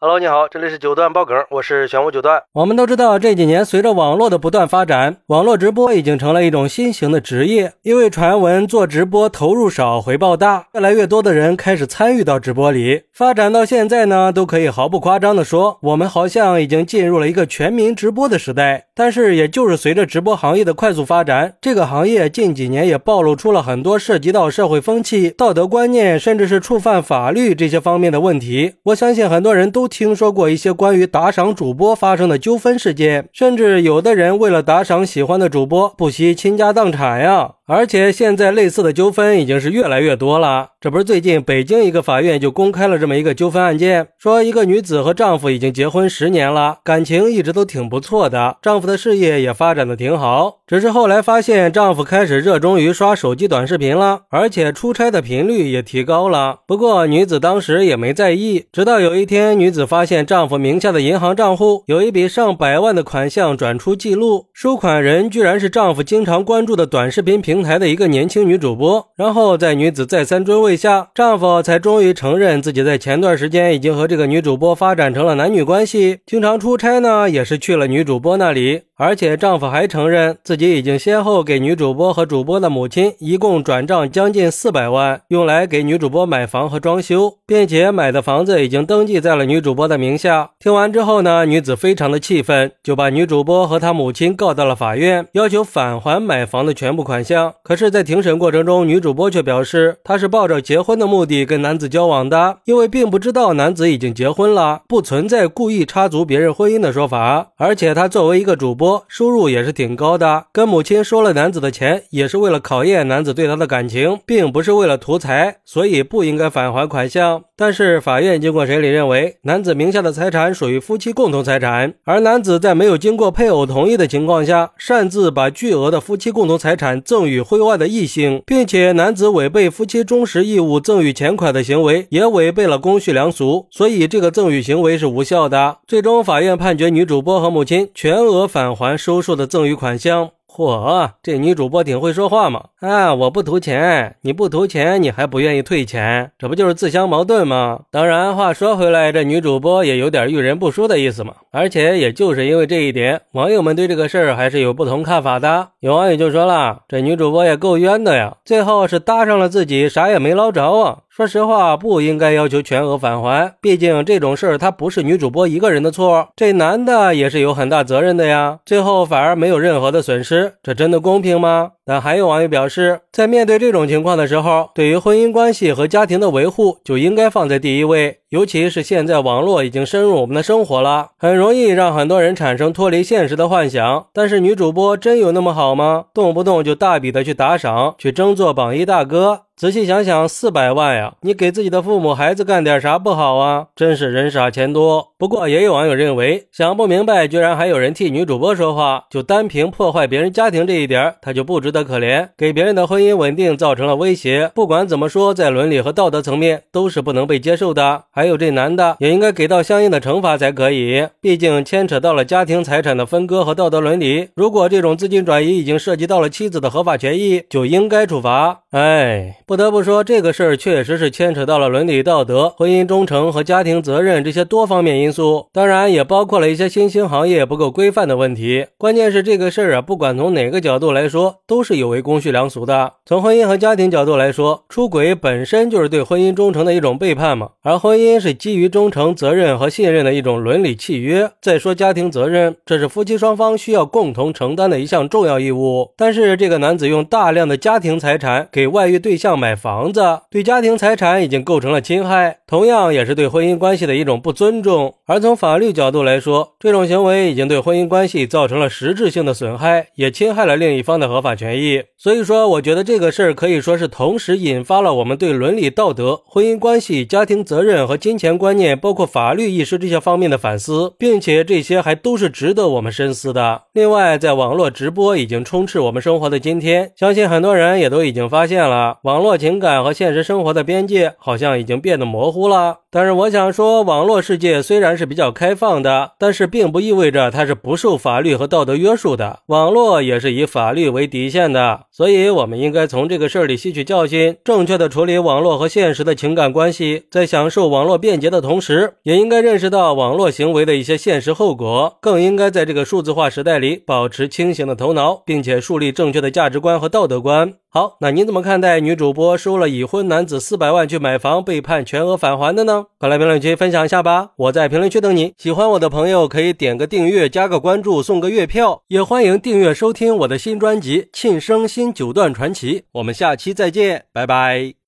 Hello，你好，这里是九段爆梗，我是玄武九段。我们都知道，这几年随着网络的不断发展，网络直播已经成了一种新型的职业。因为传闻做直播投入少，回报大，越来越多的人开始参与到直播里。发展到现在呢，都可以毫不夸张的说，我们好像已经进入了一个全民直播的时代。但是，也就是随着直播行业的快速发展，这个行业近几年也暴露出了很多涉及到社会风气、道德观念，甚至是触犯法律这些方面的问题。我相信很多人都。听说过一些关于打赏主播发生的纠纷事件，甚至有的人为了打赏喜欢的主播，不惜倾家荡产呀。而且现在类似的纠纷已经是越来越多了。这不是最近北京一个法院就公开了这么一个纠纷案件，说一个女子和丈夫已经结婚十年了，感情一直都挺不错的，丈夫的事业也发展的挺好。只是后来发现丈夫开始热衷于刷手机短视频了，而且出差的频率也提高了。不过女子当时也没在意，直到有一天，女子发现丈夫名下的银行账户有一笔上百万的款项转出记录，收款人居然是丈夫经常关注的短视频平。平台的一个年轻女主播，然后在女子再三追问下，丈夫才终于承认自己在前段时间已经和这个女主播发展成了男女关系，经常出差呢，也是去了女主播那里。而且丈夫还承认自己已经先后给女主播和主播的母亲一共转账将近四百万，用来给女主播买房和装修，并且买的房子已经登记在了女主播的名下。听完之后呢，女子非常的气愤，就把女主播和她母亲告到了法院，要求返还买房的全部款项。可是，在庭审过程中，女主播却表示她是抱着结婚的目的跟男子交往的，因为并不知道男子已经结婚了，不存在故意插足别人婚姻的说法。而且，她作为一个主播。收入也是挺高的，跟母亲收了男子的钱，也是为了考验男子对她的感情，并不是为了图财，所以不应该返还款项。但是法院经过审理认为，男子名下的财产属于夫妻共同财产，而男子在没有经过配偶同意的情况下，擅自把巨额的夫妻共同财产赠与婚外的异性，并且男子违背夫妻忠实义务赠与钱款的行为，也违背了公序良俗，所以这个赠与行为是无效的。最终，法院判决女主播和母亲全额返还收受的赠与款项。嚯，这女主播挺会说话嘛！啊，我不图钱，你不图钱，你还不愿意退钱，这不就是自相矛盾吗？当然，话说回来，这女主播也有点遇人不淑的意思嘛。而且，也就是因为这一点，网友们对这个事儿还是有不同看法的。有网友就说了，这女主播也够冤的呀，最后是搭上了自己，啥也没捞着啊。说实话，不应该要求全额返还，毕竟这种事儿他不是女主播一个人的错，这男的也是有很大责任的呀。最后反而没有任何的损失，这真的公平吗？但还有网友表示，在面对这种情况的时候，对于婚姻关系和家庭的维护就应该放在第一位，尤其是现在网络已经深入我们的生活了，很容易让很多人产生脱离现实的幻想。但是女主播真有那么好吗？动不动就大笔的去打赏，去争做榜一大哥。仔细想想，四百万呀，你给自己的父母孩子干点啥不好啊？真是人傻钱多。不过也有网友认为，想不明白，居然还有人替女主播说话，就单凭破坏别人家庭这一点，他就不值得可怜，给别人的婚姻稳定造成了威胁。不管怎么说，在伦理和道德层面都是不能被接受的。还有这男的也应该给到相应的惩罚才可以，毕竟牵扯到了家庭财产的分割和道德伦理。如果这种资金转移已经涉及到了妻子的合法权益，就应该处罚。哎。不得不说，这个事儿确实是牵扯到了伦理道德、婚姻忠诚和家庭责任这些多方面因素，当然也包括了一些新兴行业不够规范的问题。关键是这个事儿啊，不管从哪个角度来说，都是有违公序良俗的。从婚姻和家庭角度来说，出轨本身就是对婚姻忠诚的一种背叛嘛，而婚姻姻是基于忠诚、责任和信任的一种伦理契约。再说家庭责任，这是夫妻双方需要共同承担的一项重要义务。但是这个男子用大量的家庭财产给外遇对象。买房子对家庭财产已经构成了侵害，同样也是对婚姻关系的一种不尊重。而从法律角度来说，这种行为已经对婚姻关系造成了实质性的损害，也侵害了另一方的合法权益。所以说，我觉得这个事儿可以说是同时引发了我们对伦理道德、婚姻关系、家庭责任和金钱观念，包括法律意识这些方面的反思，并且这些还都是值得我们深思的。另外，在网络直播已经充斥我们生活的今天，相信很多人也都已经发现了网络。情感和现实生活的边界好像已经变得模糊了。但是我想说，网络世界虽然是比较开放的，但是并不意味着它是不受法律和道德约束的。网络也是以法律为底线的，所以我们应该从这个事儿里吸取教训，正确的处理网络和现实的情感关系，在享受网络便捷的同时，也应该认识到网络行为的一些现实后果，更应该在这个数字化时代里保持清醒的头脑，并且树立正确的价值观和道德观。好，那您怎么看待女主播收了已婚男子四百万去买房，被判全额返还的呢？快来评论区分享一下吧！我在评论区等你。喜欢我的朋友可以点个订阅，加个关注，送个月票，也欢迎订阅收听我的新专辑《庆生新九段传奇》。我们下期再见，拜拜。